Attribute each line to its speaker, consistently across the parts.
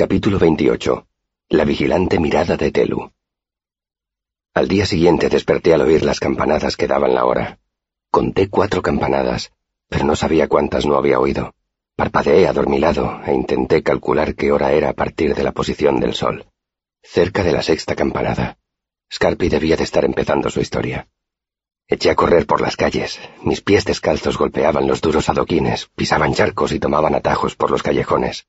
Speaker 1: Capítulo 28. La vigilante mirada de Telu. Al día siguiente desperté al oír las campanadas que daban la hora. Conté cuatro campanadas, pero no sabía cuántas no había oído. Parpadeé adormilado e intenté calcular qué hora era a partir de la posición del sol. Cerca de la sexta campanada. Scarpi debía de estar empezando su historia. Eché a correr por las calles. Mis pies descalzos golpeaban los duros adoquines, pisaban charcos y tomaban atajos por los callejones.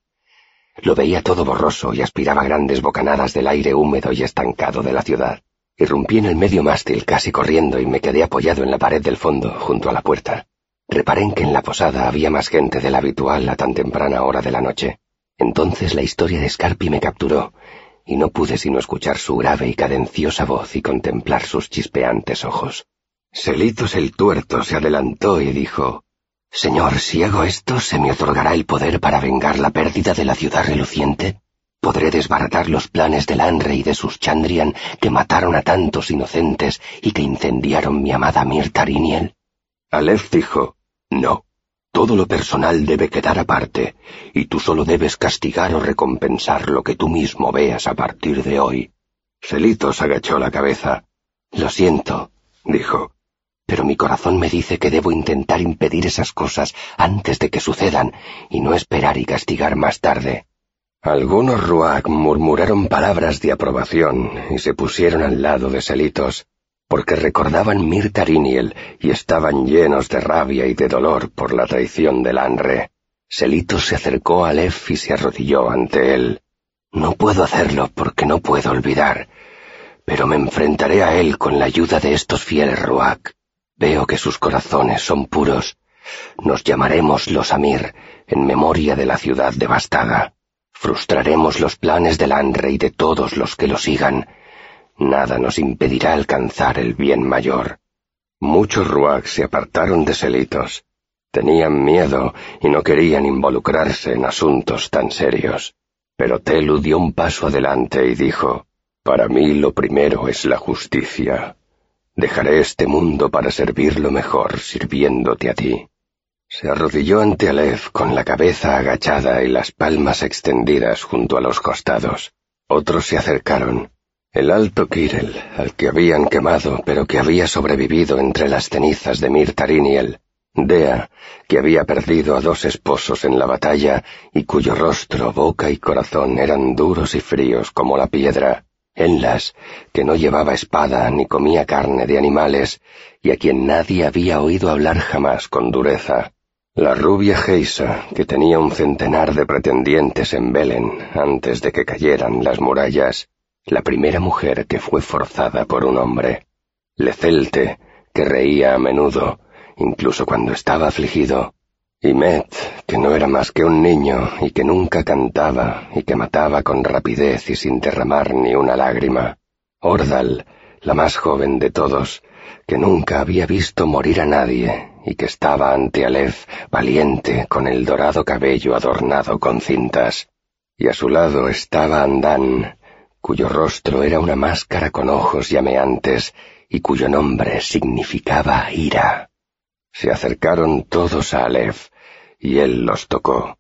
Speaker 1: Lo veía todo borroso y aspiraba grandes bocanadas del aire húmedo y estancado de la ciudad. Irrumpí en el medio mástil casi corriendo y me quedé apoyado en la pared del fondo, junto a la puerta. Reparé en que en la posada había más gente de la habitual a tan temprana hora de la noche. Entonces la historia de Scarpi me capturó, y no pude sino escuchar su grave y cadenciosa voz y contemplar sus chispeantes ojos. Selitos el tuerto se adelantó y dijo Señor, si hago esto, ¿se me otorgará el poder para vengar la pérdida de la ciudad reluciente? ¿Podré desbaratar los planes del Anre y de sus Chandrian que mataron a tantos inocentes y que incendiaron mi amada Mirtariniel? Aleph dijo, no. Todo lo personal debe quedar aparte, y tú solo debes castigar o recompensar lo que tú mismo veas a partir de hoy. Selitos agachó la cabeza. Lo siento, dijo pero mi corazón me dice que debo intentar impedir esas cosas antes de que sucedan y no esperar y castigar más tarde. Algunos Ruak murmuraron palabras de aprobación y se pusieron al lado de Selitos, porque recordaban Mirtariniel y estaban llenos de rabia y de dolor por la traición del Anre. Selitos se acercó a Lef y se arrodilló ante él. No puedo hacerlo porque no puedo olvidar, pero me enfrentaré a él con la ayuda de estos fieles Ruak. Veo que sus corazones son puros. Nos llamaremos los Amir, en memoria de la ciudad devastada. Frustraremos los planes del Anre y de todos los que lo sigan. Nada nos impedirá alcanzar el bien mayor. Muchos Ruak se apartaron de Selitos. Tenían miedo y no querían involucrarse en asuntos tan serios. Pero Telu dio un paso adelante y dijo, Para mí lo primero es la justicia. Dejaré este mundo para servirlo mejor, sirviéndote a ti. Se arrodilló ante Aleph con la cabeza agachada y las palmas extendidas junto a los costados. Otros se acercaron. El alto Kirel, al que habían quemado, pero que había sobrevivido entre las cenizas de Mirtariniel. Dea, que había perdido a dos esposos en la batalla y cuyo rostro, boca y corazón eran duros y fríos como la piedra. Enlas, que no llevaba espada ni comía carne de animales, y a quien nadie había oído hablar jamás con dureza. La rubia Geisa, que tenía un centenar de pretendientes en Belén antes de que cayeran las murallas, la primera mujer que fue forzada por un hombre. Lecelte, que reía a menudo, incluso cuando estaba afligido, y Met, que no era más que un niño y que nunca cantaba y que mataba con rapidez y sin derramar ni una lágrima. Ordal, la más joven de todos, que nunca había visto morir a nadie y que estaba ante Aleph, valiente, con el dorado cabello adornado con cintas. Y a su lado estaba Andán, cuyo rostro era una máscara con ojos llameantes y cuyo nombre significaba ira. Se acercaron todos a Aleph, y él los tocó.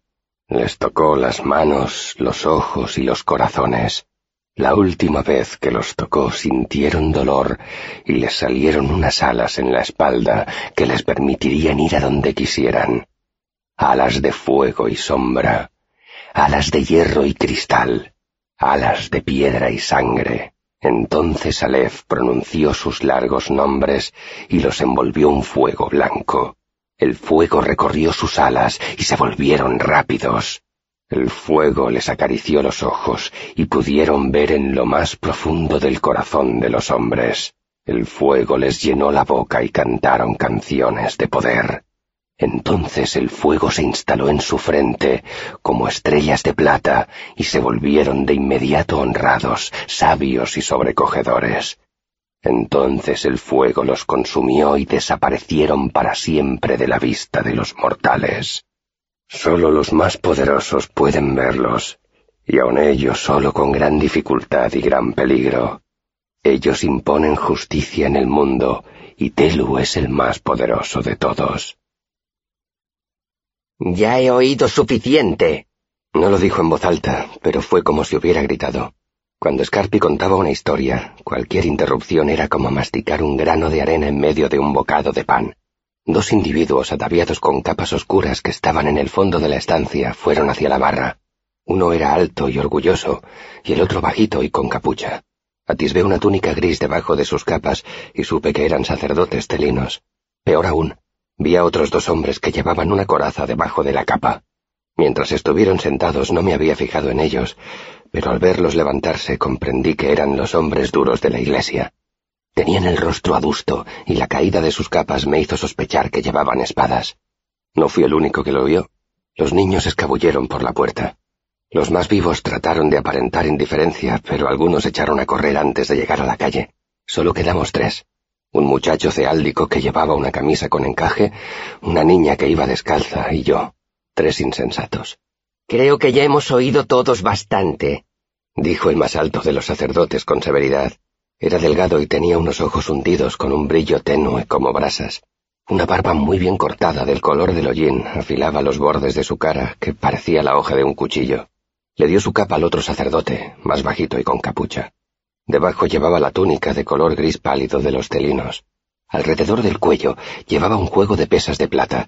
Speaker 1: Les tocó las manos, los ojos y los corazones. La última vez que los tocó sintieron dolor y les salieron unas alas en la espalda que les permitirían ir a donde quisieran. Alas de fuego y sombra, alas de hierro y cristal, alas de piedra y sangre. Entonces Aleph pronunció sus largos nombres y los envolvió un fuego blanco. El fuego recorrió sus alas y se volvieron rápidos. El fuego les acarició los ojos y pudieron ver en lo más profundo del corazón de los hombres. El fuego les llenó la boca y cantaron canciones de poder. Entonces el fuego se instaló en su frente como estrellas de plata y se volvieron de inmediato honrados, sabios y sobrecogedores. Entonces el fuego los consumió y desaparecieron para siempre de la vista de los mortales. Solo los más poderosos pueden verlos, y aun ellos solo con gran dificultad y gran peligro. Ellos imponen justicia en el mundo, y Telu es el más poderoso de todos.
Speaker 2: Ya he oído suficiente,
Speaker 1: No lo dijo en voz alta, pero fue como si hubiera gritado. Cuando Scarpi contaba una historia, cualquier interrupción era como masticar un grano de arena en medio de un bocado de pan. Dos individuos ataviados con capas oscuras que estaban en el fondo de la estancia fueron hacia la barra. Uno era alto y orgulloso, y el otro bajito y con capucha. Atisbé una túnica gris debajo de sus capas y supe que eran sacerdotes telinos. Peor aún, vi a otros dos hombres que llevaban una coraza debajo de la capa. Mientras estuvieron sentados no me había fijado en ellos, pero al verlos levantarse comprendí que eran los hombres duros de la iglesia. Tenían el rostro adusto y la caída de sus capas me hizo sospechar que llevaban espadas. No fui el único que lo vio. Los niños escabulleron por la puerta. Los más vivos trataron de aparentar indiferencia, pero algunos echaron a correr antes de llegar a la calle. Solo quedamos tres. Un muchacho ceáldico que llevaba una camisa con encaje, una niña que iba descalza y yo. Tres insensatos.
Speaker 2: Creo que ya hemos oído todos bastante,
Speaker 1: dijo el más alto de los sacerdotes con severidad. Era delgado y tenía unos ojos hundidos con un brillo tenue como brasas. Una barba muy bien cortada del color del hollín afilaba los bordes de su cara, que parecía la hoja de un cuchillo. Le dio su capa al otro sacerdote, más bajito y con capucha. Debajo llevaba la túnica de color gris pálido de los telinos. Alrededor del cuello llevaba un juego de pesas de plata.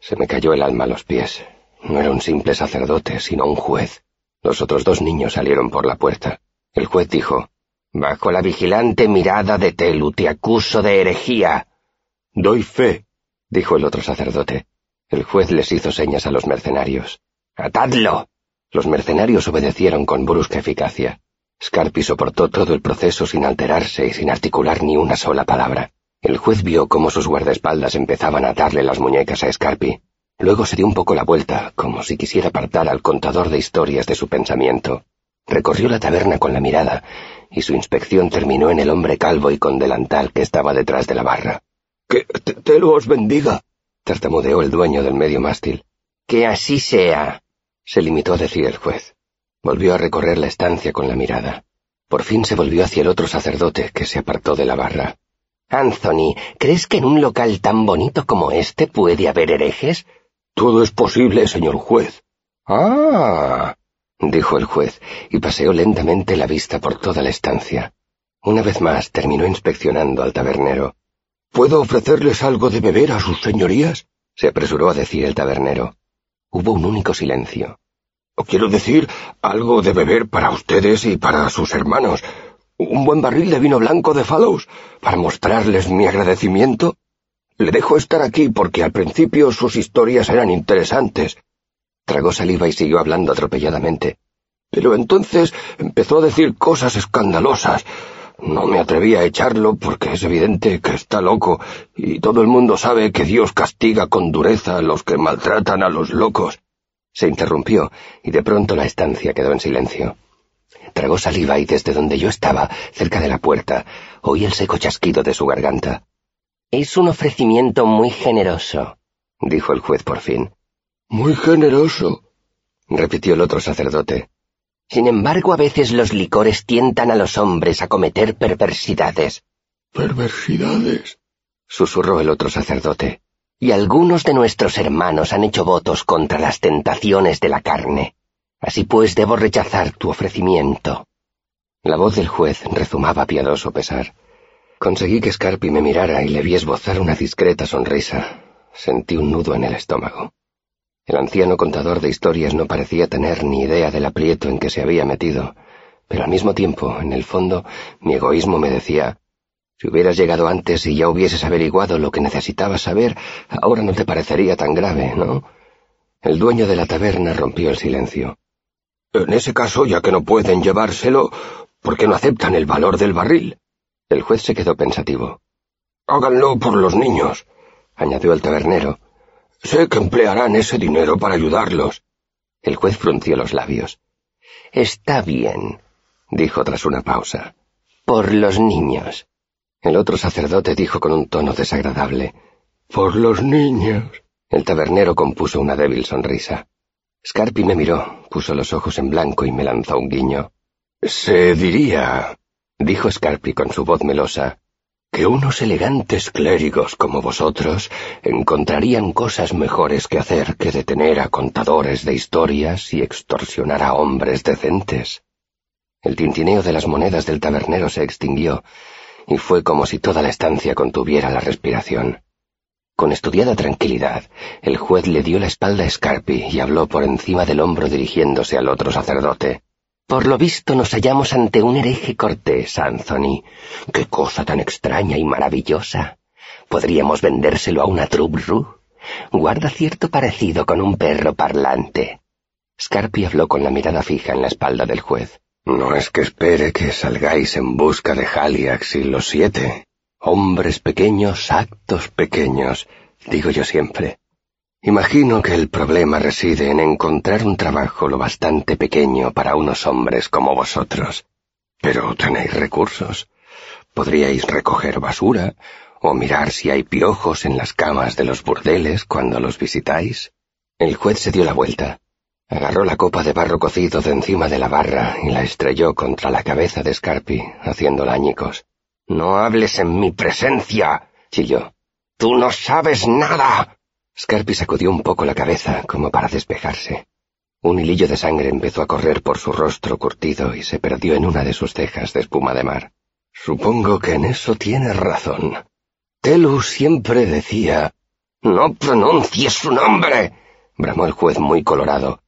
Speaker 1: Se me cayó el alma a los pies. No era un simple sacerdote, sino un juez. Los otros dos niños salieron por la puerta. El juez dijo, Bajo la vigilante mirada de Telu te acuso de herejía.
Speaker 3: Doy fe,
Speaker 1: dijo el otro sacerdote. El juez les hizo señas a los mercenarios.
Speaker 2: Atadlo.
Speaker 1: Los mercenarios obedecieron con brusca eficacia. Scarpi soportó todo el proceso sin alterarse y sin articular ni una sola palabra. El juez vio cómo sus guardaespaldas empezaban a atarle las muñecas a Scarpi. Luego se dio un poco la vuelta, como si quisiera apartar al contador de historias de su pensamiento. Recorrió la taberna con la mirada, y su inspección terminó en el hombre calvo y con delantal que estaba detrás de la barra.
Speaker 3: Que te, lo os bendiga,
Speaker 1: tartamudeó el dueño del medio mástil.
Speaker 2: Que así sea
Speaker 1: se limitó a decir el juez. Volvió a recorrer la estancia con la mirada. Por fin se volvió hacia el otro sacerdote, que se apartó de la barra.
Speaker 2: Anthony, ¿crees que en un local tan bonito como este puede haber herejes?
Speaker 3: Todo es posible, señor juez.
Speaker 1: Ah, dijo el juez, y paseó lentamente la vista por toda la estancia. Una vez más terminó inspeccionando al tabernero.
Speaker 3: ¿Puedo ofrecerles algo de beber a sus señorías?
Speaker 1: se apresuró a decir el tabernero. Hubo un único silencio.
Speaker 3: Quiero decir, algo de beber para ustedes y para sus hermanos. Un buen barril de vino blanco de Fallows para mostrarles mi agradecimiento. Le dejo estar aquí porque al principio sus historias eran interesantes.
Speaker 1: Tragó saliva y siguió hablando atropelladamente.
Speaker 3: Pero entonces empezó a decir cosas escandalosas. No me atreví a echarlo porque es evidente que está loco y todo el mundo sabe que Dios castiga con dureza a los que maltratan a los locos.
Speaker 1: Se interrumpió y de pronto la estancia quedó en silencio. Tragó saliva y desde donde yo estaba, cerca de la puerta, oí el seco chasquido de su garganta.
Speaker 2: Es un ofrecimiento muy generoso,
Speaker 1: dijo el juez por fin.
Speaker 3: Muy generoso,
Speaker 1: repitió el otro sacerdote.
Speaker 2: Sin embargo, a veces los licores tientan a los hombres a cometer perversidades.
Speaker 3: ¿Perversidades?
Speaker 1: susurró el otro sacerdote.
Speaker 2: Y algunos de nuestros hermanos han hecho votos contra las tentaciones de la carne. Así pues, debo rechazar tu ofrecimiento.
Speaker 1: La voz del juez rezumaba piadoso pesar. Conseguí que Scarpi me mirara y le vi esbozar una discreta sonrisa. Sentí un nudo en el estómago. El anciano contador de historias no parecía tener ni idea del aprieto en que se había metido, pero al mismo tiempo, en el fondo, mi egoísmo me decía, si hubieras llegado antes y ya hubieses averiguado lo que necesitabas saber, ahora no te parecería tan grave, ¿no? El dueño de la taberna rompió el silencio.
Speaker 3: En ese caso, ya que no pueden llevárselo, ¿por qué no aceptan el valor del barril?
Speaker 1: El juez se quedó pensativo.
Speaker 3: Háganlo por los niños,
Speaker 1: añadió el tabernero.
Speaker 3: Sé que emplearán ese dinero para ayudarlos.
Speaker 1: El juez frunció los labios.
Speaker 2: Está bien,
Speaker 1: dijo tras una pausa.
Speaker 2: Por los niños.
Speaker 1: El otro sacerdote dijo con un tono desagradable.
Speaker 3: Por los niños.
Speaker 1: El tabernero compuso una débil sonrisa. Scarpi me miró, puso los ojos en blanco y me lanzó un guiño.
Speaker 3: Se diría,
Speaker 1: dijo Scarpi con su voz melosa, que unos elegantes clérigos como vosotros encontrarían cosas mejores que hacer que detener a contadores de historias y extorsionar a hombres decentes. El tintineo de las monedas del tabernero se extinguió, y fue como si toda la estancia contuviera la respiración. Con estudiada tranquilidad, el juez le dio la espalda a Scarpi y habló por encima del hombro dirigiéndose al otro sacerdote. Por lo visto nos hallamos ante un hereje cortés, Anthony. Qué cosa tan extraña y maravillosa. Podríamos vendérselo a una trubru. Guarda cierto parecido con un perro parlante. Scarpi habló con la mirada fija en la espalda del juez. No es que espere que salgáis en busca de Haliax y los siete. Hombres pequeños, actos pequeños, digo yo siempre. Imagino que el problema reside en encontrar un trabajo lo bastante pequeño para unos hombres como vosotros. Pero tenéis recursos. Podríais recoger basura o mirar si hay piojos en las camas de los burdeles cuando los visitáis. El juez se dio la vuelta. Agarró la copa de barro cocido de encima de la barra y la estrelló contra la cabeza de Scarpi, haciéndola añicos. No hables en mi presencia, chilló. Tú no sabes nada. Scarpi sacudió un poco la cabeza como para despejarse. Un hilillo de sangre empezó a correr por su rostro curtido y se perdió en una de sus cejas de espuma de mar. Supongo que en eso tienes razón. Telu siempre decía... No pronuncies su nombre, bramó el juez muy colorado.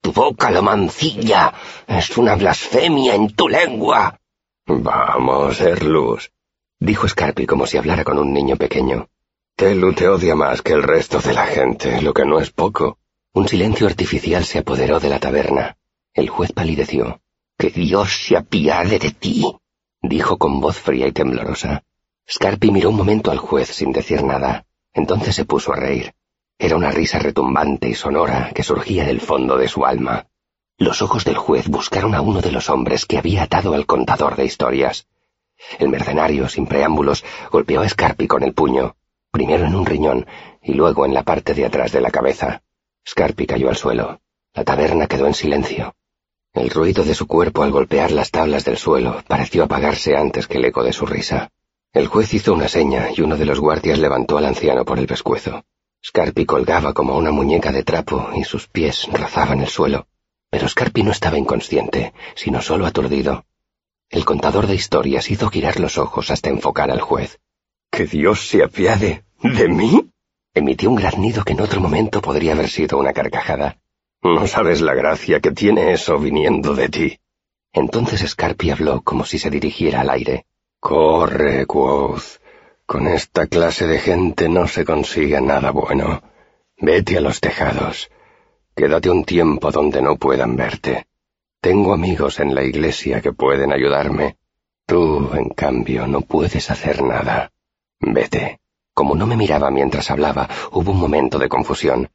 Speaker 1: Tu boca lo mancilla. Es una blasfemia en tu lengua. Vamos, Erlus, dijo Scarpi como si hablara con un niño pequeño. Telu te odia más que el resto de la gente, lo que no es poco. Un silencio artificial se apoderó de la taberna. El juez palideció. Que Dios se apiade de ti, dijo con voz fría y temblorosa. Scarpi miró un momento al juez sin decir nada. Entonces se puso a reír. Era una risa retumbante y sonora que surgía del fondo de su alma. Los ojos del juez buscaron a uno de los hombres que había atado al contador de historias. El mercenario, sin preámbulos, golpeó a Scarpi con el puño primero en un riñón y luego en la parte de atrás de la cabeza. Scarpi cayó al suelo. La taberna quedó en silencio. El ruido de su cuerpo al golpear las tablas del suelo pareció apagarse antes que el eco de su risa. El juez hizo una seña y uno de los guardias levantó al anciano por el pescuezo. Scarpi colgaba como una muñeca de trapo y sus pies rozaban el suelo. Pero Scarpi no estaba inconsciente, sino solo aturdido. El contador de historias hizo girar los ojos hasta enfocar al juez. Que Dios se apiade de mí. Emitió un graznido que en otro momento podría haber sido una carcajada. No sabes la gracia que tiene eso viniendo de ti. Entonces Scarpi habló como si se dirigiera al aire. Corre, Quoth. Con esta clase de gente no se consigue nada bueno. Vete a los tejados. Quédate un tiempo donde no puedan verte. Tengo amigos en la iglesia que pueden ayudarme. Tú, en cambio, no puedes hacer nada. Vete. Como no me miraba mientras hablaba, hubo un momento de confusión.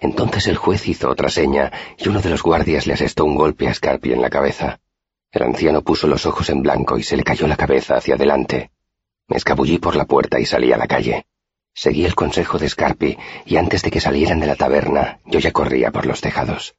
Speaker 1: Entonces el juez hizo otra seña y uno de los guardias le asestó un golpe a Scarpi en la cabeza. El anciano puso los ojos en blanco y se le cayó la cabeza hacia adelante. Me escabullí por la puerta y salí a la calle. Seguí el consejo de Scarpi y antes de que salieran de la taberna yo ya corría por los tejados.